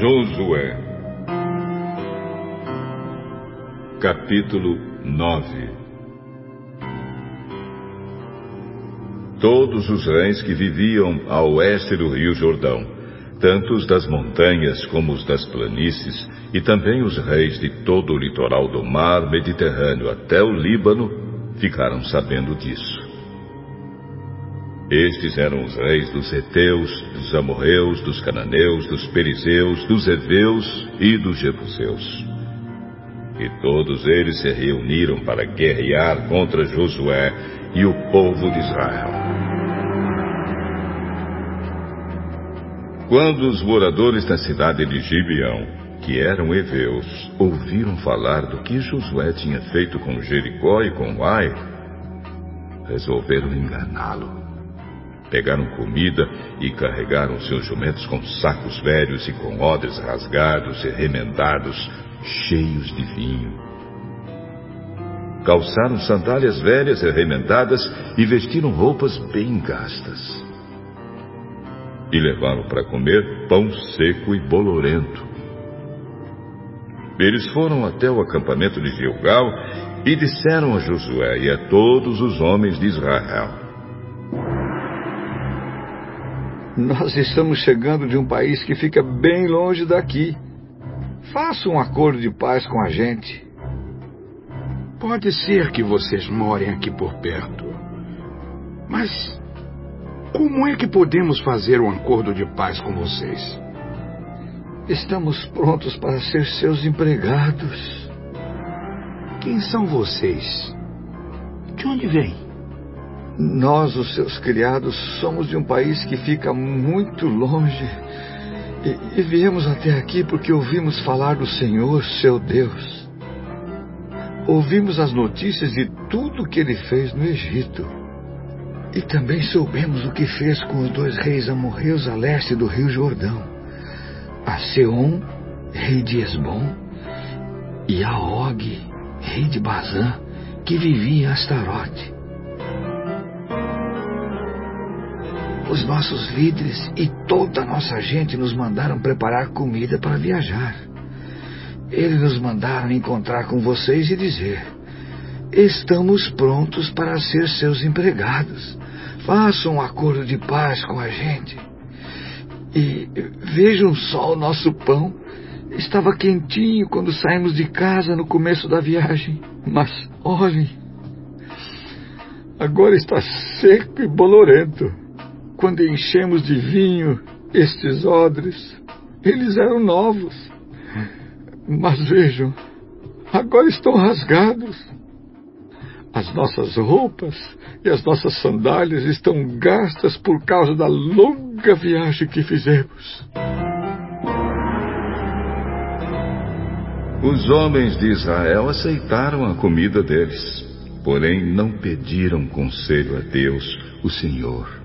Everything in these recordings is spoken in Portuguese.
Josué Capítulo 9 Todos os reis que viviam a oeste do rio Jordão, tanto os das montanhas como os das planícies, e também os reis de todo o litoral do mar Mediterrâneo até o Líbano, ficaram sabendo disso. Estes eram os reis dos Eteus, dos Amorreus, dos Cananeus, dos Perizeus, dos Eveus e dos Jebuseus. E todos eles se reuniram para guerrear contra Josué e o povo de Israel. Quando os moradores da cidade de Gibeão, que eram heveus, ouviram falar do que Josué tinha feito com Jericó e com Ai, resolveram enganá-lo pegaram comida e carregaram seus jumentos com sacos velhos e com odres rasgados e remendados, cheios de vinho. Calçaram sandálias velhas e remendadas e vestiram roupas bem gastas. E levaram para comer pão seco e bolorento. Eles foram até o acampamento de Gilgal e disseram a Josué e a todos os homens de Israel: Nós estamos chegando de um país que fica bem longe daqui. Faça um acordo de paz com a gente. Pode ser que vocês morem aqui por perto. Mas como é que podemos fazer um acordo de paz com vocês? Estamos prontos para ser seus empregados. Quem são vocês? De onde vêm? Nós, os seus criados, somos de um país que fica muito longe. E, e viemos até aqui porque ouvimos falar do Senhor, seu Deus. Ouvimos as notícias de tudo que ele fez no Egito. E também soubemos o que fez com os dois reis amorreus a leste do rio Jordão: a Seom, rei de Esbom, e a Og, rei de Bazã, que vivia em Astarote. Os nossos líderes e toda a nossa gente nos mandaram preparar comida para viajar. Eles nos mandaram encontrar com vocês e dizer: Estamos prontos para ser seus empregados. Façam um acordo de paz com a gente. E vejam só o nosso pão. Estava quentinho quando saímos de casa no começo da viagem. Mas olhem, agora está seco e bolorento quando enchemos de vinho estes odres, eles eram novos. Mas vejam, agora estão rasgados. As nossas roupas e as nossas sandálias estão gastas por causa da longa viagem que fizemos. Os homens de Israel aceitaram a comida deles, porém não pediram conselho a Deus, o Senhor.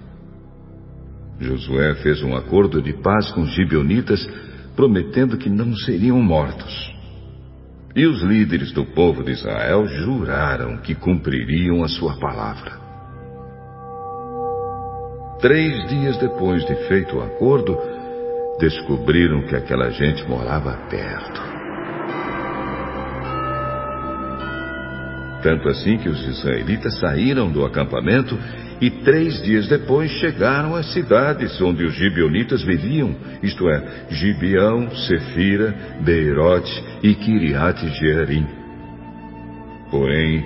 Josué fez um acordo de paz com os gibeonitas, prometendo que não seriam mortos. E os líderes do povo de Israel juraram que cumpririam a sua palavra. Três dias depois de feito o acordo, descobriram que aquela gente morava perto. Tanto assim que os israelitas saíram do acampamento e três dias depois chegaram às cidades onde os gibeonitas viviam, isto é, Gibeão, Sefira, Beirote e Kiriat Jearim. Porém,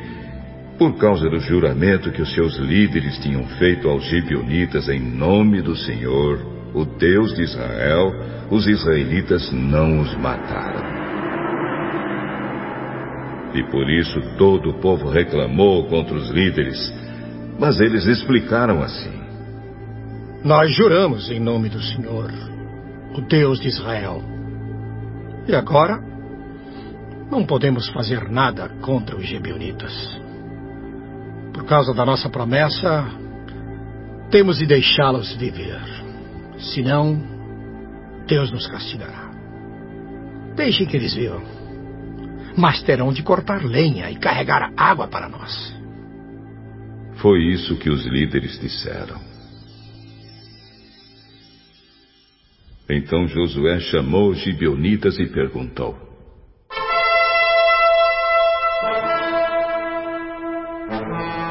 por causa do juramento que os seus líderes tinham feito aos gibeonitas em nome do Senhor, o Deus de Israel, os israelitas não os mataram. E por isso todo o povo reclamou contra os líderes, mas eles explicaram assim: Nós juramos em nome do Senhor, o Deus de Israel. E agora, não podemos fazer nada contra os gibeonitas. Por causa da nossa promessa, temos de deixá-los viver. Senão, Deus nos castigará. Deixem que eles vivam. Mas terão de cortar lenha e carregar água para nós. Foi isso que os líderes disseram. Então Josué chamou os gibeonitas e perguntou: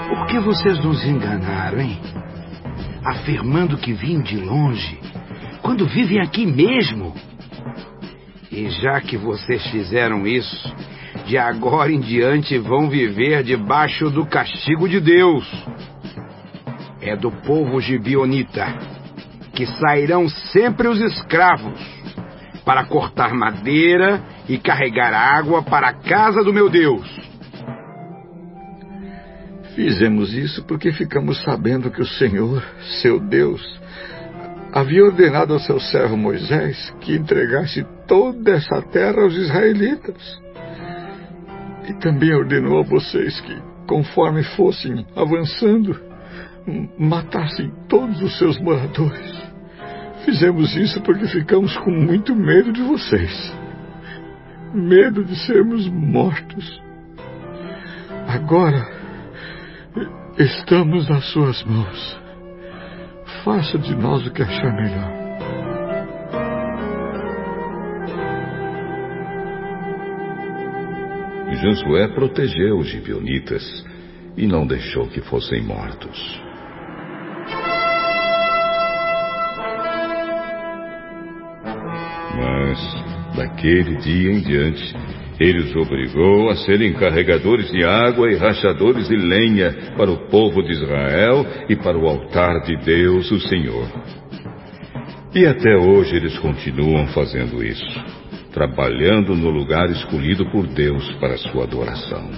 Por que vocês nos enganaram, hein? Afirmando que vim de longe, quando vivem aqui mesmo. E já que vocês fizeram isso, de agora em diante vão viver debaixo do castigo de Deus. É do povo gibionita que sairão sempre os escravos para cortar madeira e carregar água para a casa do meu Deus. Fizemos isso porque ficamos sabendo que o Senhor, seu Deus, havia ordenado ao seu servo Moisés que entregasse toda essa terra aos israelitas. E também ordenou a vocês que, conforme fossem avançando, matassem todos os seus moradores. Fizemos isso porque ficamos com muito medo de vocês. Medo de sermos mortos. Agora estamos nas suas mãos. Faça de nós o que achar melhor. Josué protegeu os gibeonitas e não deixou que fossem mortos. Mas, daquele dia em diante, ele os obrigou a serem carregadores de água e rachadores de lenha para o povo de Israel e para o altar de Deus, o Senhor. E até hoje eles continuam fazendo isso, trabalhando no lugar escolhido por Deus para sua adoração.